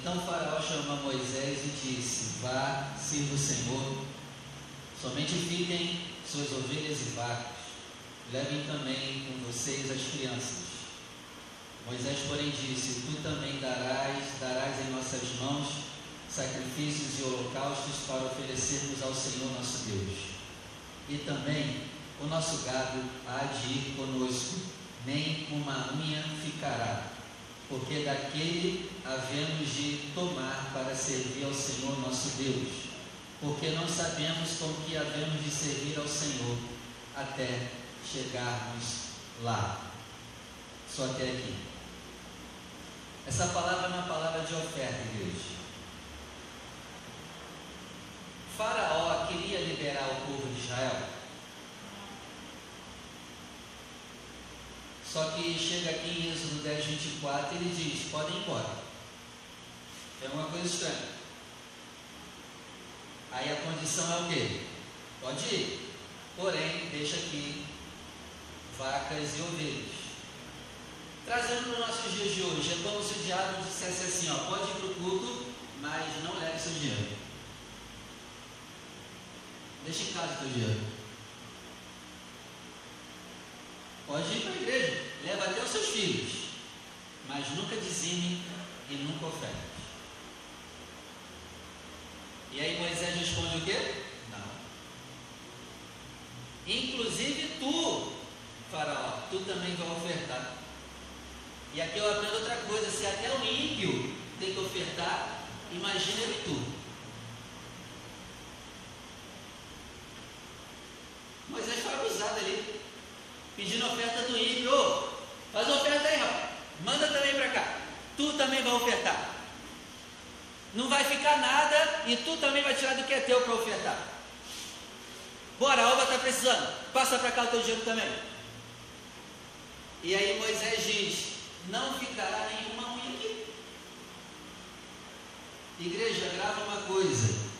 Então Faraó chamou Moisés e disse: Vá, sirva o Senhor, somente fiquem suas ovelhas e vacas, levem também com vocês as crianças. Moisés, porém, disse: Tu também darás, darás em nossas mãos sacrifícios e holocaustos para oferecermos ao Senhor nosso Deus. E também o nosso gado há de ir conosco, nem uma unha ficará porque daquele havemos de tomar para servir ao Senhor nosso Deus, porque não sabemos com que havemos de servir ao Senhor até chegarmos lá. Só até aqui. Essa palavra é uma palavra de oferta, igreja. Faraó queria liberar o povo de Israel Só que chega aqui em Êxodo 10, 24, ele diz: podem ir embora. É uma coisa estranha. Aí a condição é o quê? Pode ir. Porém, deixa aqui vacas e ovelhas. Trazendo para os nossos dias de hoje, é como se o diabo dissesse assim: ó, pode ir para o culto, mas não leve seu dinheiro. Deixa em casa o teu dinheiro. Pode ir para a igreja, seus filhos, mas nunca dizime e nunca oferte. E aí Moisés responde o quê? Não. Inclusive tu, faraó, tu também vai ofertar. E aqui eu aprendo outra coisa, se até o ímpio tem que ofertar, imagina ele tu. Moisés foi abusado ali pedindo oferta do ímpio. Faz oferta aí, rapaz. Manda também para cá. Tu também vai ofertar. Não vai ficar nada e tu também vai tirar do que é teu para ofertar. Bora, a obra está precisando. Passa para cá o teu dinheiro também. E aí Moisés diz: Não ficará nenhuma unha aqui. Igreja, grava uma coisa.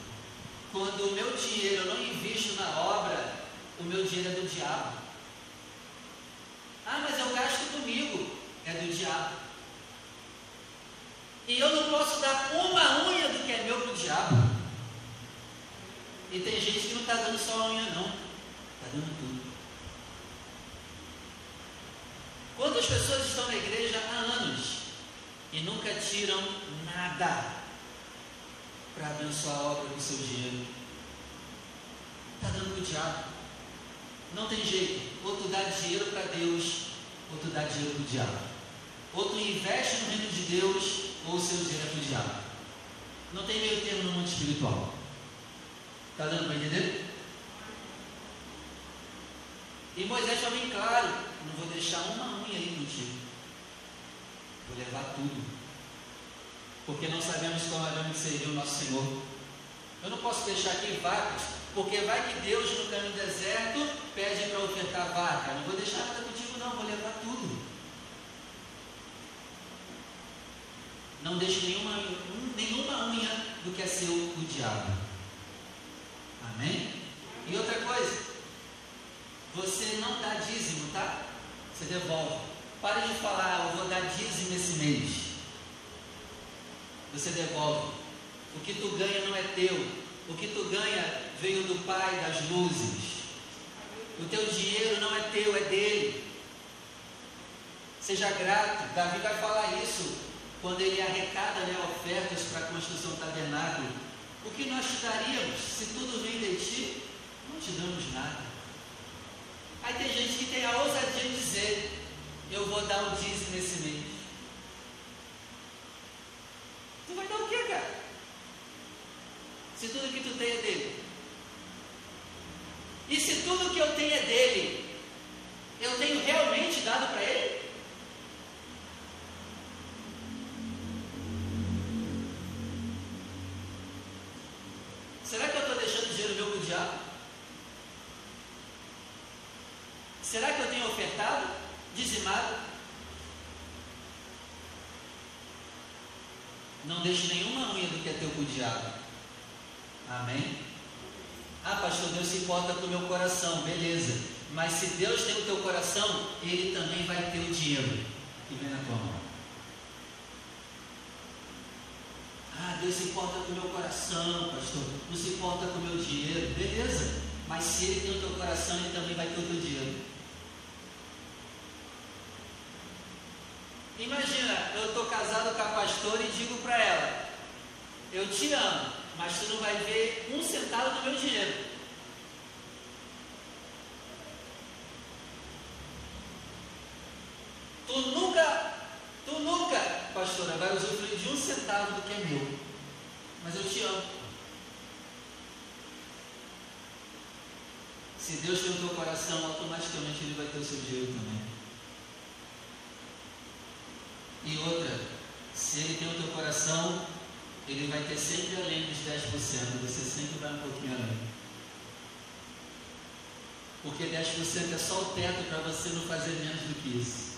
Quando o meu dinheiro eu não invisto na obra, o meu dinheiro é do diabo. Ah, mas eu gasto comigo. É do diabo. E eu não posso dar uma unha do que é meu para o diabo. E tem gente que não está dando só a unha, não. Está dando tudo. Quantas pessoas estão na igreja há anos e nunca tiram nada para abençoar a obra do seu dinheiro? Está dando para o diabo. Não tem jeito. Ou tu dá dinheiro para Deus, ou tu dá dinheiro para o diabo. Ou tu investe no reino de Deus, ou o seu dinheiro é para o diabo. Não tem meio termo no mundo espiritual. Está dando para entender? E Moisés foi bem claro: não vou deixar uma unha aí contigo. Vou levar tudo. Porque não sabemos como havemos servir o nosso Senhor. Eu não posso deixar aqui vacas porque vai que Deus no caminho deserto pede para ofertar vaca. Não vou deixar nada contigo, não, vou levar tudo. Não deixe nenhuma, nenhuma unha do que é seu o diabo. Amém? E outra coisa, você não dá dízimo, tá? Você devolve. Pare de falar, eu vou dar dízimo esse mês. Você devolve. O que tu ganha não é teu, o que tu ganha veio do Pai das luzes. O teu dinheiro não é teu, é dele. Seja grato. Davi vai falar isso quando ele arrecada né, ofertas para a construção do tabernáculo. O que nós te daríamos se tudo vem de ti? Não te damos nada. Aí tem gente que tem a ousadia de dizer: Eu vou dar um dízimo nesse mês. Tu vai dar o quê, cara? Se tudo que tu tem é dele. E se tudo que eu tenho é dele, eu tenho realmente dado para ele? Dizimado? Não deixe nenhuma unha do que é teu para o diabo. Amém? Ah, pastor, Deus se importa com o meu coração, beleza. Mas se Deus tem o teu coração, Ele também vai ter o dinheiro que vem na tua mão. Ah, Deus se importa com o meu coração, pastor. Não se importa com o meu dinheiro. Beleza. Mas se Ele tem o teu coração, Ele também vai ter o teu dinheiro. Imagina, eu estou casado com a pastora e digo para ela: Eu te amo, mas tu não vai ver um centavo do meu dinheiro. Tu nunca, tu nunca, pastora, vai usufruir de um centavo do que é meu. Mas eu te amo. Se Deus tem o teu coração, automaticamente Ele vai ter o seu dinheiro também. E outra, se Ele tem o teu coração, Ele vai ter sempre além dos 10%. Você sempre vai um pouquinho além. Porque 10% é só o teto para você não fazer menos do que isso.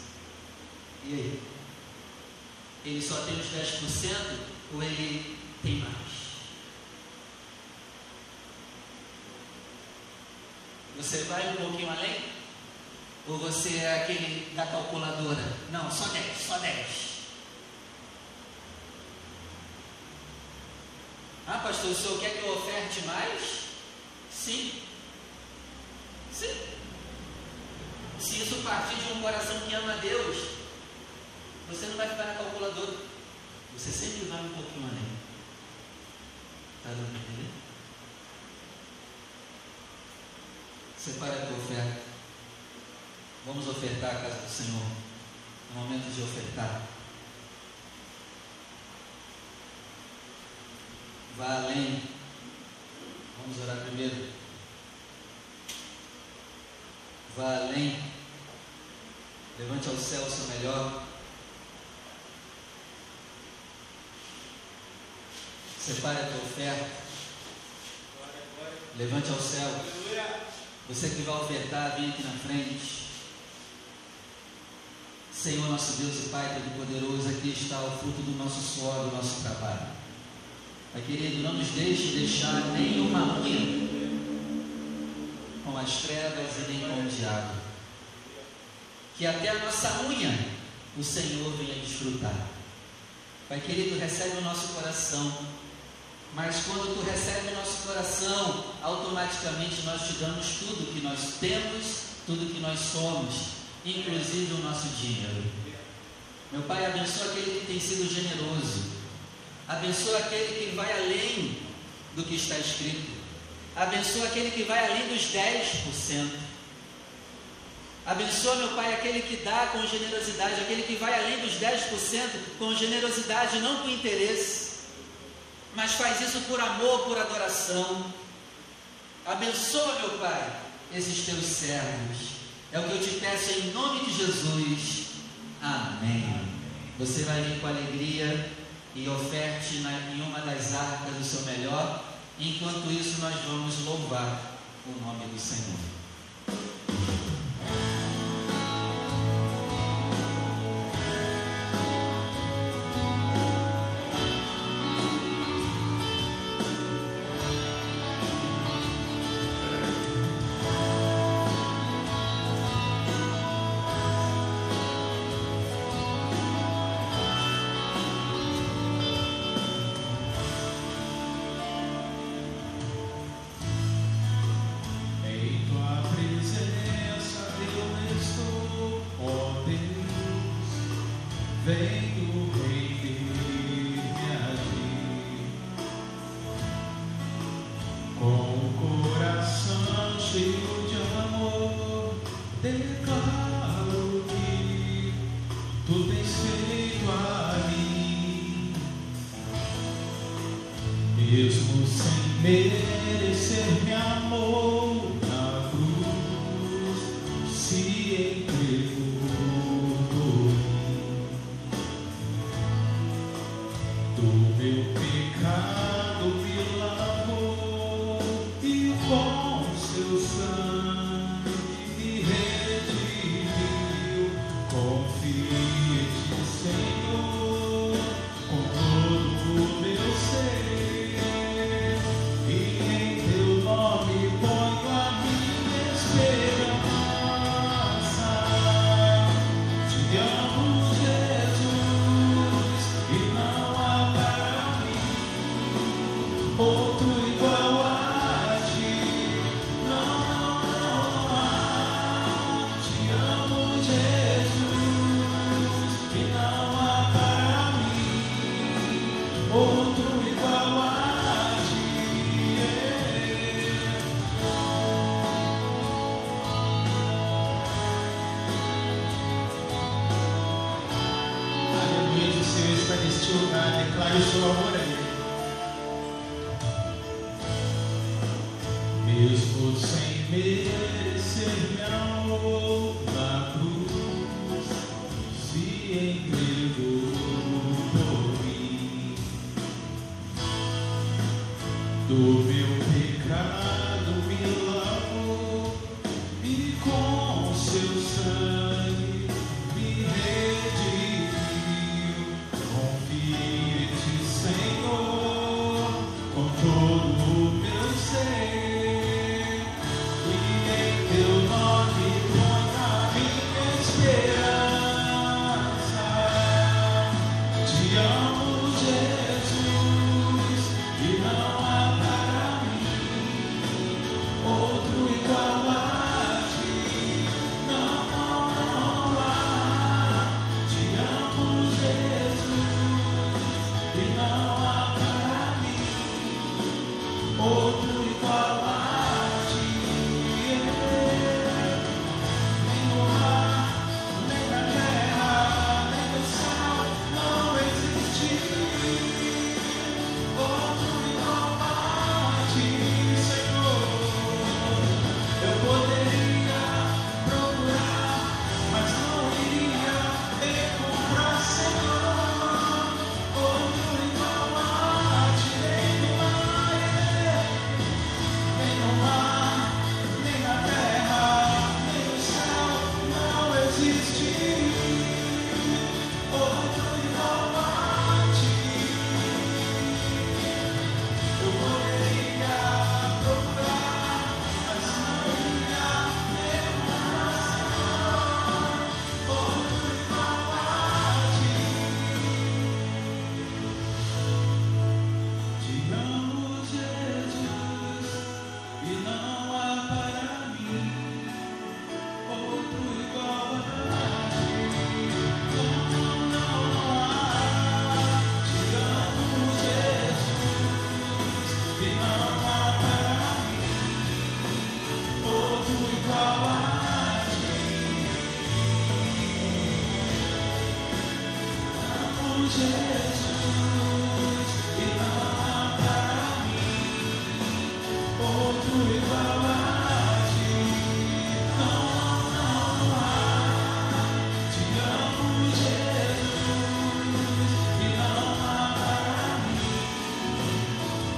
E aí? Ele só tem os 10% ou ele tem mais? Você vai um pouquinho além? Ou você é aquele da calculadora? Não, só 10, só 10. Ah, pastor, o senhor quer que eu oferte mais? Sim. Sim. Se isso partir de um coração que ama Deus, você não vai ficar na calculadora. Você sempre vai um pouquinho além. Está dando para entender? Separe a tua oferta. Vamos ofertar a casa do Senhor. É momento de ofertar. Vá além. Vamos orar primeiro. Vá além. Levante ao céu o seu melhor. Separe a tua oferta. Levante ao céu. Você que vai ofertar, vem aqui na frente. Senhor nosso Deus e Pai Todo-Poderoso, aqui está o fruto do nosso suor, do nosso trabalho. Pai querido, não nos deixe deixar nenhuma unha com as trevas e nem com o diabo. Que até a nossa unha o Senhor venha desfrutar. Pai querido, recebe o nosso coração mas quando tu recebe o nosso coração, automaticamente nós te damos tudo que nós temos, tudo que nós somos, inclusive o nosso dinheiro. Meu Pai, abençoa aquele que tem sido generoso. Abençoa aquele que vai além do que está escrito. Abençoa aquele que vai além dos 10%. Abençoa, meu Pai, aquele que dá com generosidade, aquele que vai além dos 10% com generosidade, não com interesse mas faz isso por amor, por adoração. Abençoa, meu Pai, esses teus servos. É o que eu te peço em nome de Jesus. Amém. Você vai vir com alegria e oferte na, em uma das arcas do seu melhor. Enquanto isso, nós vamos louvar o nome do Senhor.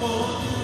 Oh.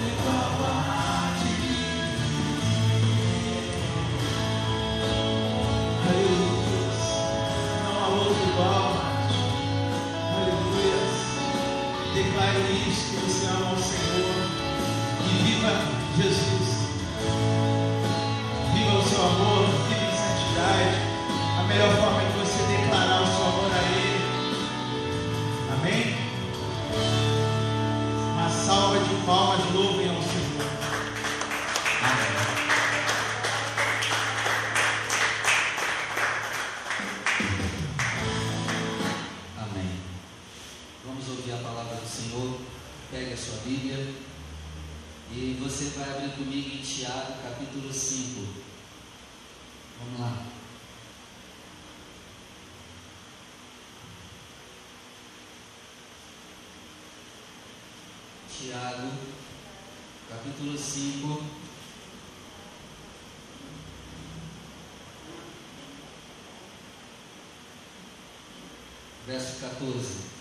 14.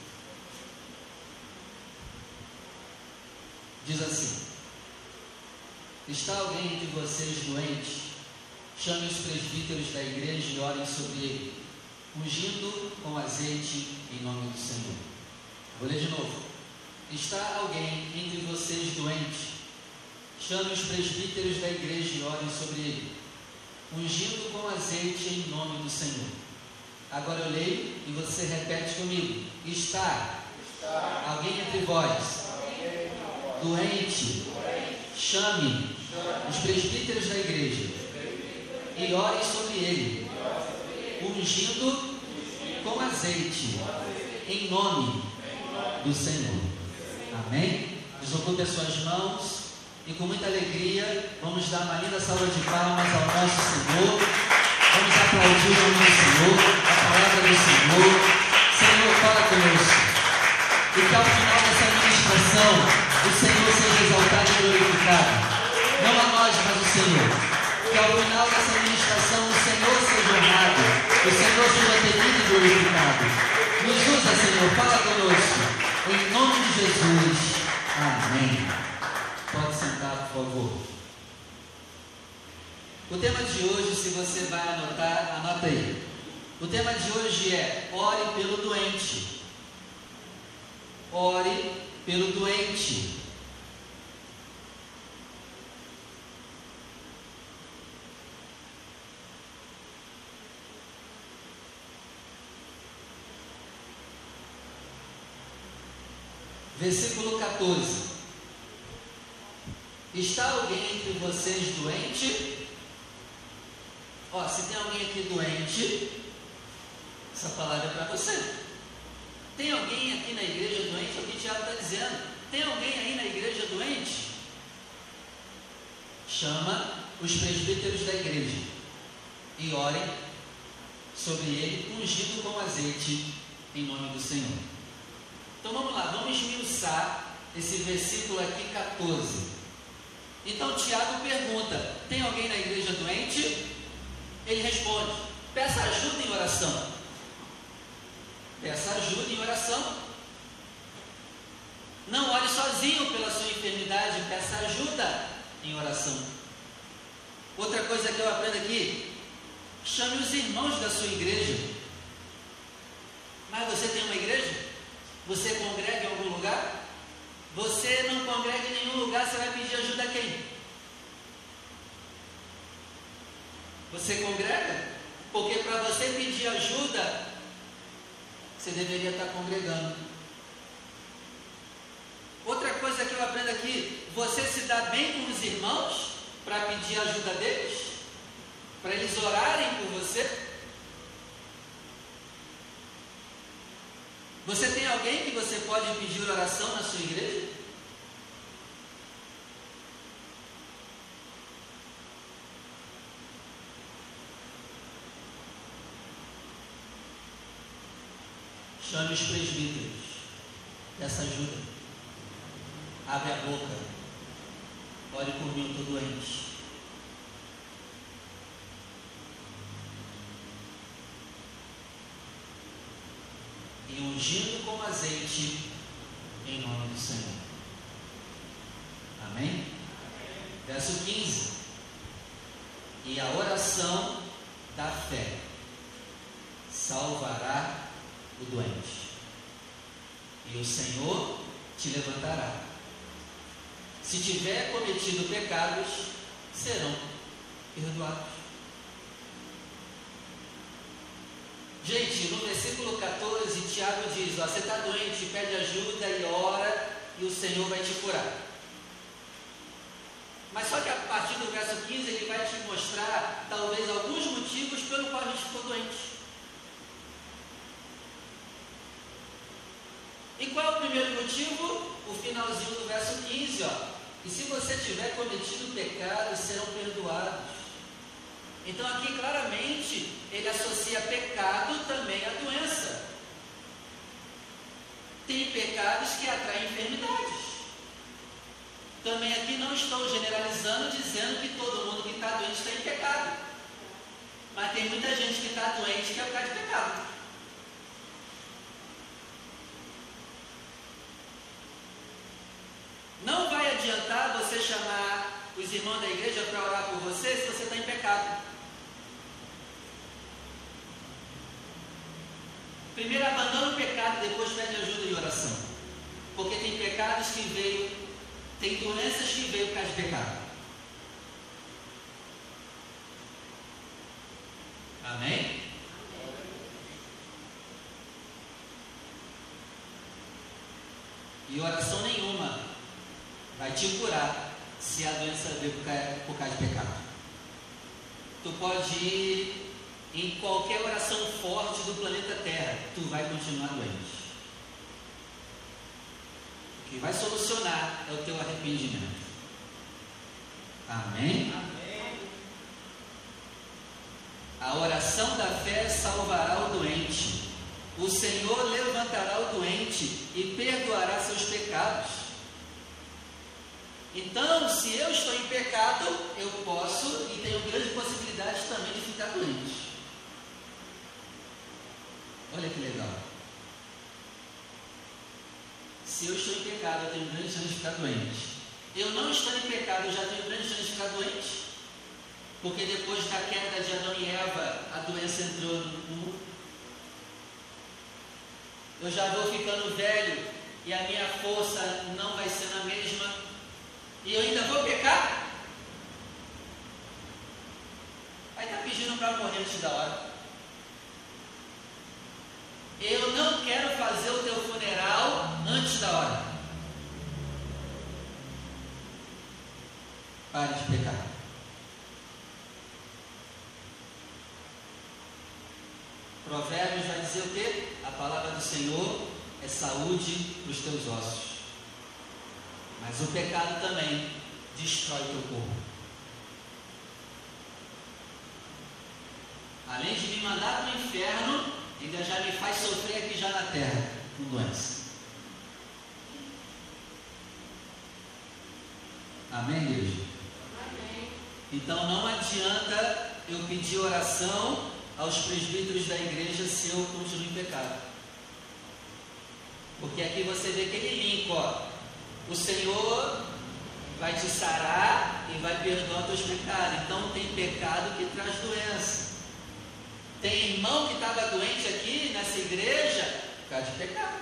Diz assim: Está alguém de vocês doente? Chame os presbíteros da igreja e orem sobre ele, ungindo com azeite em nome do Senhor. Vou ler de novo. Está alguém entre vocês doente? Chame os presbíteros da igreja e orem sobre ele, ungindo com azeite em nome do Senhor. Agora eu leio e você repete comigo. Está, alguém entre vós doente, chame os presbíteros da igreja e ore sobre ele, ungindo com azeite, em nome do Senhor. Amém? Desocupe as suas mãos e com muita alegria vamos dar uma linda salva de palmas ao nosso Senhor. Vamos aplaudir o nosso Senhor palavra do Senhor. Senhor, fala conosco. E que ao final dessa administração, o Senhor seja exaltado e glorificado. Não a nós, mas o Senhor. Que ao final dessa administração, o Senhor seja honrado. O Senhor seja temido e glorificado. Nos usa, Senhor. Fala conosco. Em nome de Jesus. Amém. Pode sentar, por favor. O tema de hoje, se você vai anotar, anota aí. O tema de hoje é ore pelo doente. Ore pelo doente. Versículo 14. Está alguém entre vocês doente? Ó, se tem alguém aqui doente, essa palavra é para você. Tem alguém aqui na igreja doente? É o que o Tiago está dizendo. Tem alguém aí na igreja doente? Chama os presbíteros da igreja e orem sobre ele, ungido com azeite, em nome do Senhor. Então vamos lá, vamos esmiuçar esse versículo aqui 14. Então Tiago pergunta: tem alguém na igreja doente? Ele responde: peça ajuda em oração. Peça ajuda em oração. Não ore sozinho pela sua enfermidade, peça ajuda em oração. Outra coisa que eu aprendo aqui: chame os irmãos da sua igreja. Mas você tem uma igreja? Você congrega em algum lugar? Você não congrega em nenhum lugar, você vai pedir ajuda a quem? Você congrega? Porque para você pedir ajuda, você deveria estar congregando. Outra coisa que eu aprendo aqui, você se dá bem com os irmãos para pedir ajuda deles? Para eles orarem por você? Você tem alguém que você pode pedir oração na sua igreja? Chame os presbíteros. Peça ajuda. Abre a boca. Ore por mim, estou doente. e ungindo com azeite em nome do Senhor. Amém? Verso 15. E a oração da fé salvará o doente, e o Senhor te levantará. Se tiver cometido pecados, serão perdoados. Gente, no versículo 14, Tiago diz: ó, Você está doente, pede ajuda e ora, e o Senhor vai te curar. Mas só que a partir do verso 15 ele vai te mostrar talvez alguns motivos pelo qual a gente ficou doente. E qual é o primeiro motivo? O finalzinho do verso 15, ó. E se você tiver cometido pecado, serão perdoados. Então aqui claramente ele associa pecado também à doença. Tem pecados que atraem enfermidades. Também aqui não estou generalizando dizendo que todo mundo que está doente está em pecado. Mas tem muita gente que está doente que é por causa de pecado. Não vai adiantar você chamar os irmãos da igreja para orar por você se você está em pecado. Primeiro abandona o pecado, depois pede ajuda e oração. Porque tem pecados que veio, tem doenças que veio por causa de pecado. Amém? E oração nenhuma vai te curar se a doença veio por causa de pecado. Tu pode ir em qualquer oração forte do planeta Terra, tu vai continuar doente. O que vai solucionar é o teu arrependimento. Amém? Amém. A oração da fé salvará o doente. o Senhor levantará o doente e perdoará seus pecados. Então, se eu estou em pecado, eu posso e tenho grande possibilidade também de ficar doente. Olha que legal. Se eu estou em pecado, eu tenho grande chance de ficar doente. Eu não estou em pecado, eu já tenho grande chance de ficar doente. Porque depois da queda de Adão e Eva, a doença entrou no mundo. Eu já vou ficando velho e a minha força não vai ser a mesma. E eu ainda vou pecar? Aí está pedindo para morrer antes da hora. Eu não quero fazer o teu funeral antes da hora. Pare de pecar. Provérbios vai dizer o quê? A palavra do Senhor é saúde para os teus ossos. Mas o pecado também destrói teu corpo. Além de me mandar para o inferno, ainda já me faz sofrer aqui já na terra, com doença. Amém, igreja? Amém. Então não adianta eu pedir oração aos presbíteros da igreja se eu continuo em pecado. Porque aqui você vê aquele link, ó. O Senhor vai te sarar e vai perdoar teus pecados. Então tem pecado que traz doença. Tem irmão que estava doente aqui nessa igreja por causa de pecado.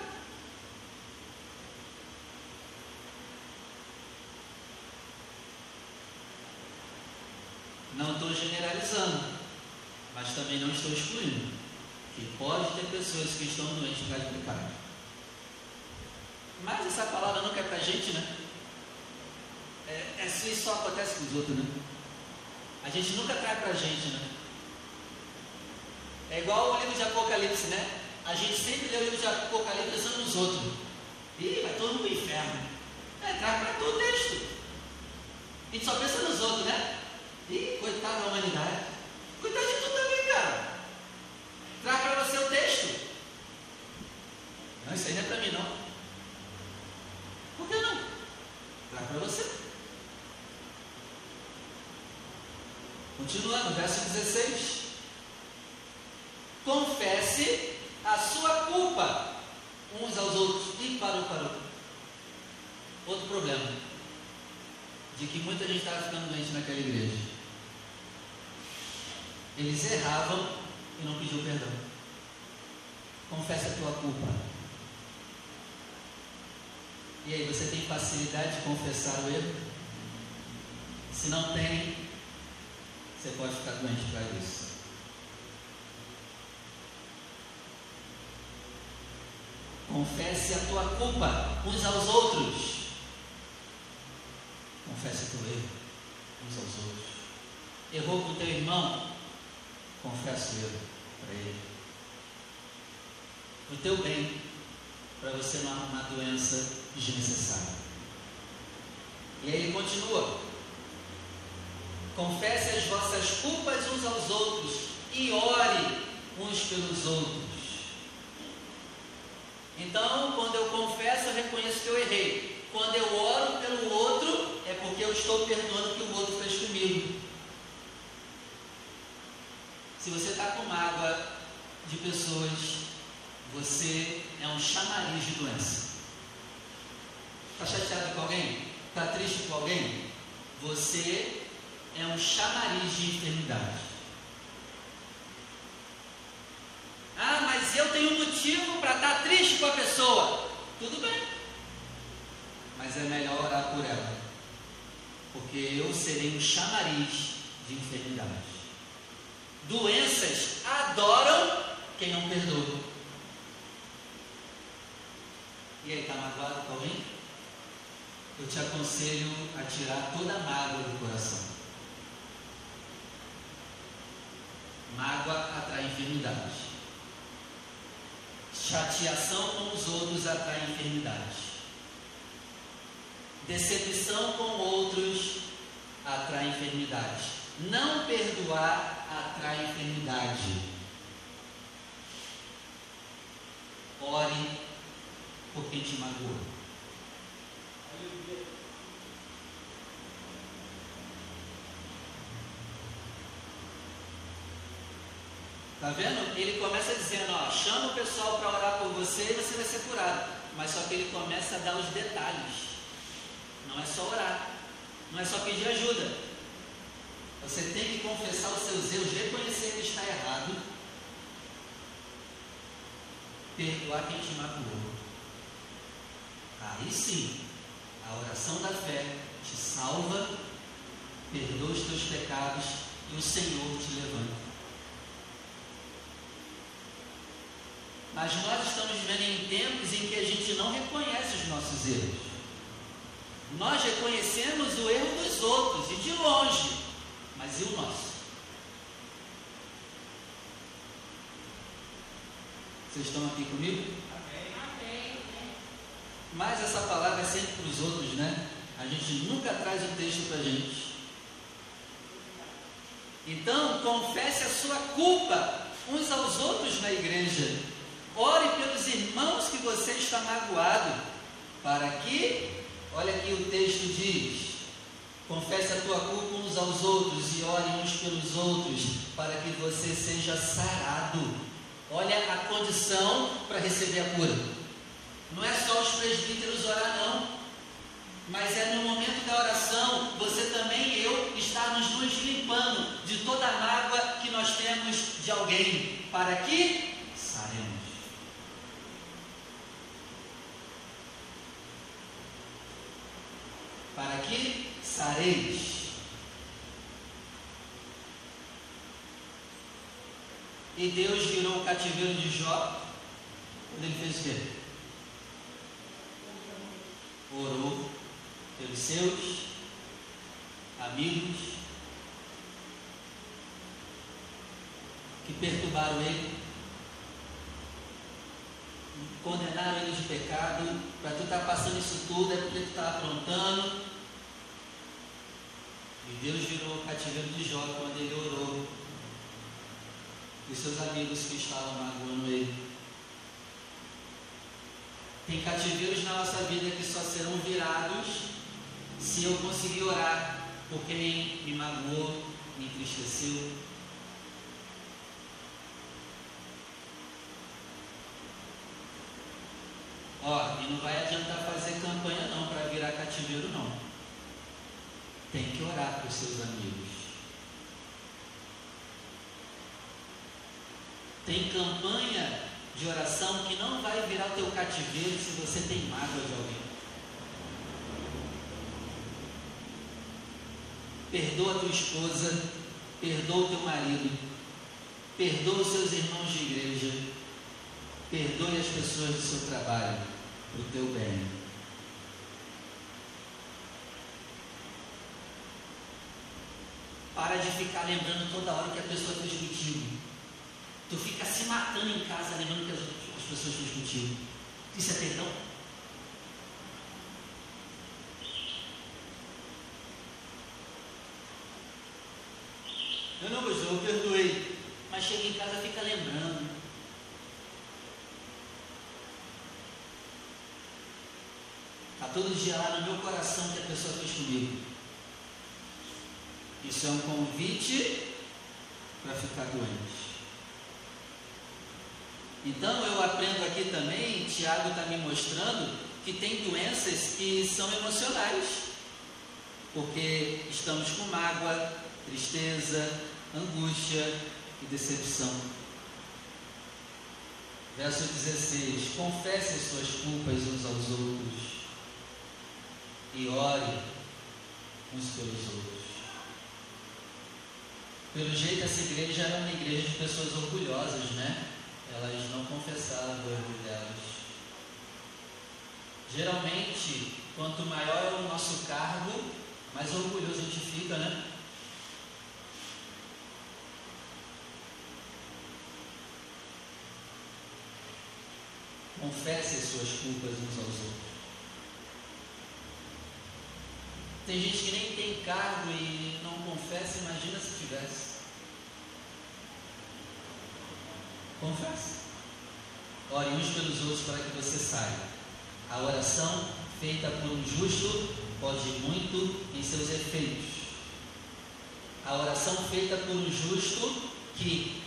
Não estou generalizando. Mas também não estou excluindo que pode ter pessoas que estão doentes por causa de pecado. Mas essa palavra nunca é para gente, né? É, isso só acontece com os outros, né? A gente nunca traz para gente, né? É igual o livro de Apocalipse, né? A gente sempre lê o livro de Apocalipse pensando nos outros. Ih, vai todo mundo para inferno. É, traz para todo o texto. A gente só pensa nos outros, né? Ih, coitado da humanidade. Cuidado de tu também, cara. Traz para você o texto. Não, isso aí não é para mim, não. Por que não? Traz para você. Continuando, verso 16. Confesse a sua culpa uns aos outros. E parou, parou. Outro problema. De que muita gente estava ficando doente naquela igreja. Eles erravam e não pediam perdão. Confessa a tua culpa. E aí, você tem facilidade de confessar o erro? Se não tem, você pode ficar doente para isso. Confesse a tua culpa uns aos outros. Confesse o teu erro uns aos outros. Errou com o teu irmão? confesso eu para ele. O teu bem, para você não arrumar doença desnecessária. E aí ele continua. Confesse as vossas culpas uns aos outros e ore uns pelos outros. Então, quando eu confesso, eu reconheço que eu errei. Quando eu oro pelo outro, é porque eu estou perdoando o que o outro fez comigo. Se você está com mágoa de pessoas, você é um chamariz de doença. Está chateado com alguém? Está triste com alguém? Você é um chamariz de enfermidade. Ah, mas eu tenho motivo para estar tá triste com a pessoa. Tudo bem. Mas é melhor orar por ela. Porque eu serei um chamariz de enfermidade. Doenças adoram quem não perdoa. E aí, está magoado com alguém? Eu te aconselho a tirar toda a mágoa do coração. Mágoa atrai enfermidade. Chateação com os outros atrai enfermidade. Decepção com outros atrai enfermidade. Não perdoar atrai enfermidade. por quem te magoou. Tá vendo? Ele começa dizendo, ó, chama o pessoal para orar por você e você vai ser curado. Mas só que ele começa a dar os detalhes. Não é só orar, não é só pedir ajuda. Você tem que confessar os seus erros, reconhecer que está errado, perdoar quem te magoou. Aí sim, a oração da fé te salva, perdoa os teus pecados e o Senhor te levanta. Mas nós estamos vivendo em tempos em que a gente não reconhece os nossos erros. Nós reconhecemos o erro dos outros e de longe, mas e o nosso? Vocês estão aqui comigo? Mas essa palavra é sempre para os outros, né? A gente nunca traz o texto para a gente. Então, confesse a sua culpa uns aos outros na igreja. Ore pelos irmãos que você está magoado, para que, olha aqui o texto diz: confesse a tua culpa uns aos outros e ore uns pelos outros, para que você seja sarado. Olha a condição para receber a cura. Não é só os presbíteros orar, não. Mas é no momento da oração, você também e eu estarmos nos limpando de toda a mágoa que nós temos de alguém, para que saremos. para que sareis. E Deus virou o cativeiro de Jó quando ele fez o quê? Orou pelos seus amigos que perturbaram ele condenaram ele de pecado, para tu estar tá passando isso tudo é porque tu está aprontando. E Deus virou o cativeiro de Jó quando ele orou. E seus amigos que estavam magoando ele. Tem cativeiros na nossa vida que só serão virados se eu conseguir orar por quem me magoou, me entristeceu, Ó, e não vai adiantar fazer campanha não para virar cativeiro não. Tem que orar os seus amigos. Tem campanha de oração que não vai virar o teu cativeiro se você tem mágoa de alguém. Perdoa a tua esposa, perdoa o teu marido, perdoa os seus irmãos de igreja, perdoe as pessoas do seu trabalho para o teu bem. Para de ficar lembrando toda hora que a pessoa fez contigo. Tu fica se matando em casa lembrando que as, as pessoas contigo. Isso é perdão? Eu não gostou, eu perdoei. Mas chega em casa fica lembrando. todo dia lá no meu coração que a pessoa fez comigo. Isso é um convite para ficar doente. Então eu aprendo aqui também, Tiago está me mostrando que tem doenças que são emocionais, porque estamos com mágoa, tristeza, angústia e decepção. Verso 16: Confessem suas culpas uns aos outros e ore uns pelos outros. Pelo jeito, essa igreja era uma igreja de pessoas orgulhosas, né? Elas não confessavam o orgulho delas. Geralmente, quanto maior é o nosso cargo, mais orgulhoso a gente fica, né? Confesse as suas culpas uns aos outros. Tem gente que nem tem cargo e não confessa, imagina se tivesse. Confessa. Ore uns pelos outros para que você saia. A oração feita por um justo pode muito em seus efeitos. A oração feita por um justo que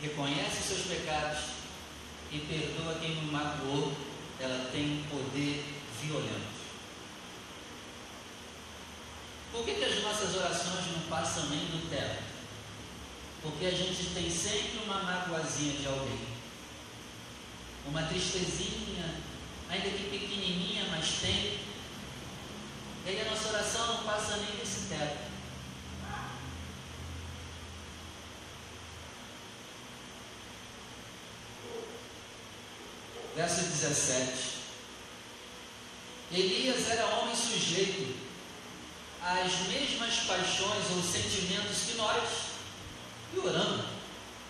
reconhece seus pecados e perdoa quem o magoou, ela tem um poder violento. Por que, que as nossas orações não passam nem do teto? Porque a gente tem sempre uma magoazinha de alguém. Uma tristezinha, ainda que pequenininha, mas tem. E aí a nossa oração não passa nem desse teto. Verso 17. Elias era homem sujeito às mesmas paixões ou sentimentos que nós, e orando,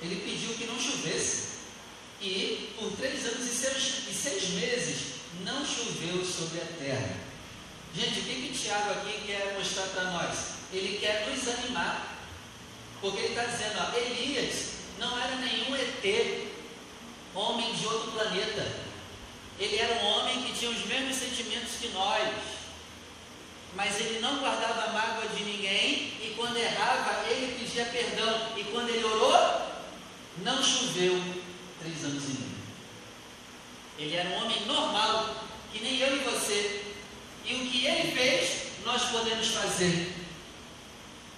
ele pediu que não chovesse. E por três anos e seis, e seis meses não choveu sobre a terra. Gente, o que, que Tiago aqui quer mostrar para nós? Ele quer nos animar. Porque ele está dizendo, ó, Elias não era nenhum ET, homem de outro planeta. Ele era um homem que tinha os mesmos sentimentos que nós. Mas ele não guardava mágoa de ninguém e quando errava, ele pedia perdão. E quando ele orou, não choveu três anos e meio. Ele era um homem normal, que nem eu e você. E o que ele fez, nós podemos fazer.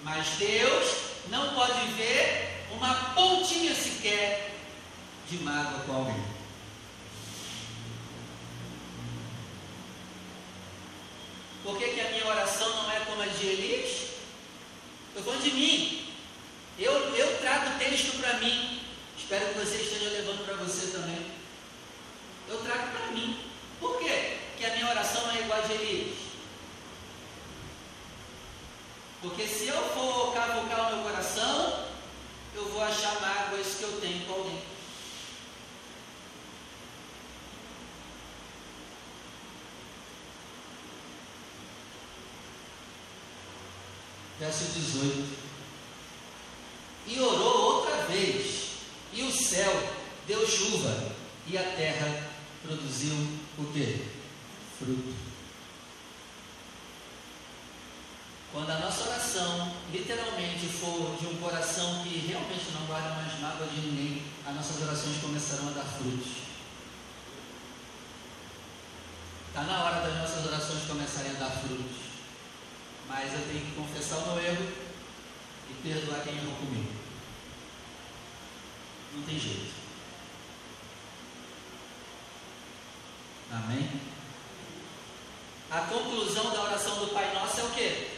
Mas Deus não pode ver uma pontinha sequer de mágoa com alguém. Por que, que a minha oração não é como a de Elias? Estou falando de mim. Eu, eu trago o texto para mim. Espero que você esteja levando para você também. Eu trago para mim. Por quê? Que a minha oração não é igual a de Elias. Porque se eu for cavocar o meu coração, eu vou achar mágoas que eu tenho com alguém. Verso 18. E orou outra vez, e o céu deu chuva, e a terra produziu o que? Fruto. Quando a nossa oração literalmente for de um coração que realmente não guarda mais mágoa de ninguém, as nossas orações começarão a dar frutos. Está na hora das nossas orações começarem a dar frutos. Mas eu tenho que confessar o meu erro e perdoar quem errou comigo. Não tem jeito. Amém? A conclusão da oração do Pai Nosso é o quê?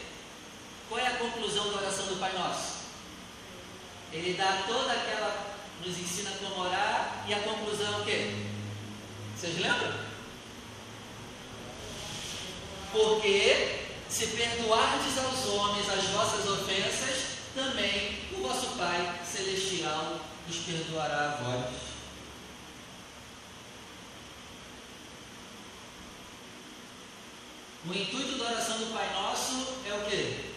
Qual é a conclusão da oração do Pai Nosso? Ele dá toda aquela. nos ensina como orar e a conclusão é o quê? Vocês lembram? Porque se perdoardes aos homens as vossas ofensas, também o vosso Pai Celestial os perdoará a vós. O intuito da oração do Pai Nosso é o que?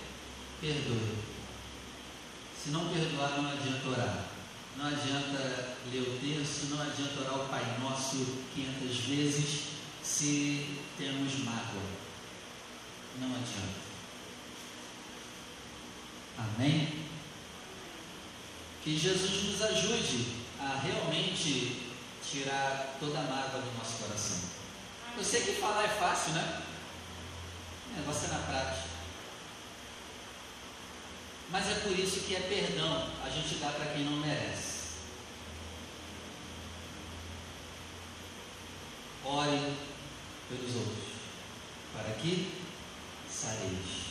Perdoe. Se não perdoar, não adianta orar. Não adianta ler o texto, não adianta orar o Pai Nosso 500 vezes se temos mágoa não adianta. Amém? Que Jesus nos ajude a realmente tirar toda a mágoa do nosso coração. Eu sei que falar é fácil, né? O negócio é na prática. Mas é por isso que é perdão a gente dá para quem não merece. Ore pelos outros, para que sareis.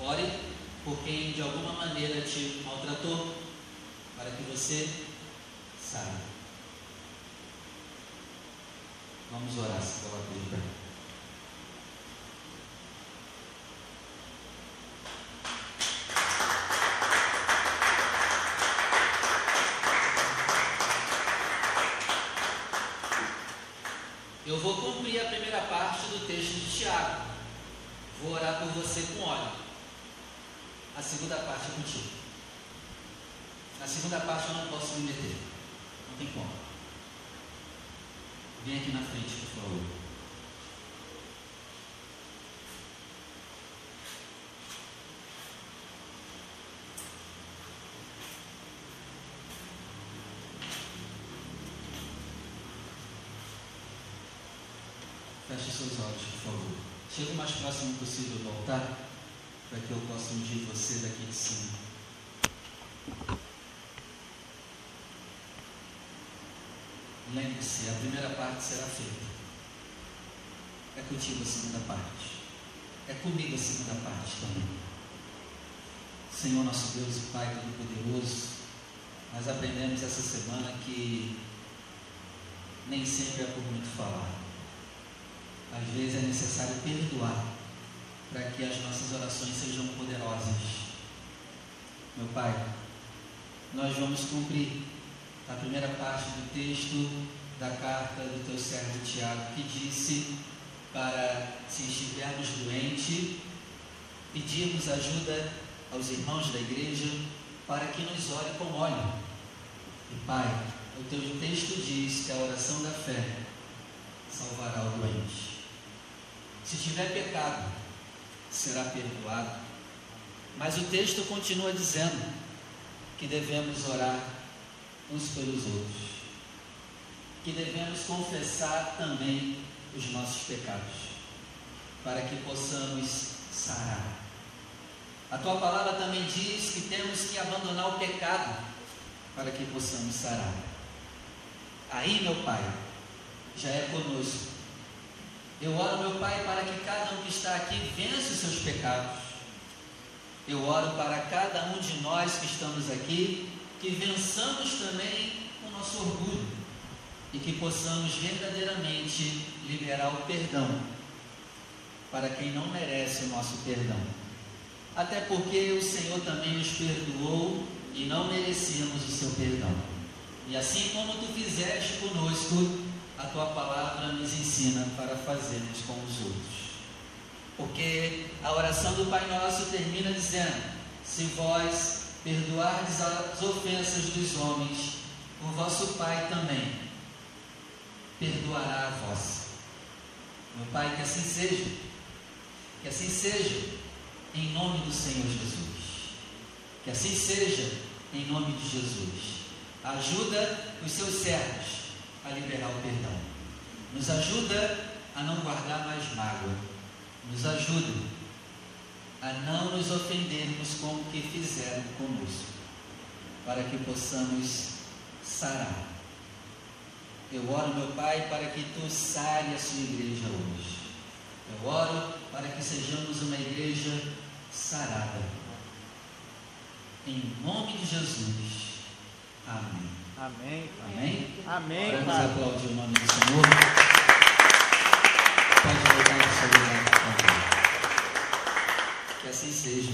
Ore por quem de alguma maneira te maltratou, para que você saia. Vamos orar, se coloque Eu vou cumprir a primeira parte do texto de Tiago. Vou orar por você com óleo. A segunda parte é contigo. Na segunda parte eu não posso me meter. Não tem como. Vem aqui na frente, por favor. Feche seus olhos, por favor. Chega o mais próximo possível do altar, para que eu possa ungir você daqui de cima. Lembre-se, a primeira parte será feita. É contigo a segunda parte. É comigo a segunda parte também. Senhor nosso Deus e Pai Todo-Poderoso, nós aprendemos essa semana que nem sempre é por muito falar. Às vezes é necessário perdoar para que as nossas orações sejam poderosas. Meu Pai, nós vamos cumprir a primeira parte do texto da carta do teu servo Tiago, que disse para, se estivermos doentes, pedirmos ajuda aos irmãos da igreja para que nos ore com óleo. E Pai, o teu texto diz que a oração da fé salvará o doente. Se tiver pecado, será perdoado. Mas o texto continua dizendo que devemos orar uns pelos outros, que devemos confessar também os nossos pecados, para que possamos sarar. A tua palavra também diz que temos que abandonar o pecado para que possamos sarar. Aí, meu Pai, já é conosco. Eu oro, meu Pai, para que cada um que está aqui vença seus pecados. Eu oro para cada um de nós que estamos aqui, que vençamos também o nosso orgulho e que possamos verdadeiramente liberar o perdão para quem não merece o nosso perdão. Até porque o Senhor também nos perdoou e não merecíamos o seu perdão. E assim como tu fizeste conosco, a tua palavra nos ensina para fazermos com os outros. Porque a oração do Pai Nosso termina dizendo: Se vós perdoardes as ofensas dos homens, o vosso Pai também perdoará a vossa. Meu Pai, que assim seja, que assim seja, em nome do Senhor Jesus. Que assim seja, em nome de Jesus. Ajuda os seus servos a liberar o perdão. Nos ajuda a não guardar mais mágoa. Nos ajuda a não nos ofendermos com o que fizeram conosco, para que possamos sarar. Eu oro, meu Pai, para que tu sare a sua igreja hoje. Eu oro para que sejamos uma igreja sarada. Em nome de Jesus. Amém. Amém. Amém? Amém, Vamos Pai. aplaudir o nome do Senhor. Pode voltar para o seu lugar, por favor. Que assim seja.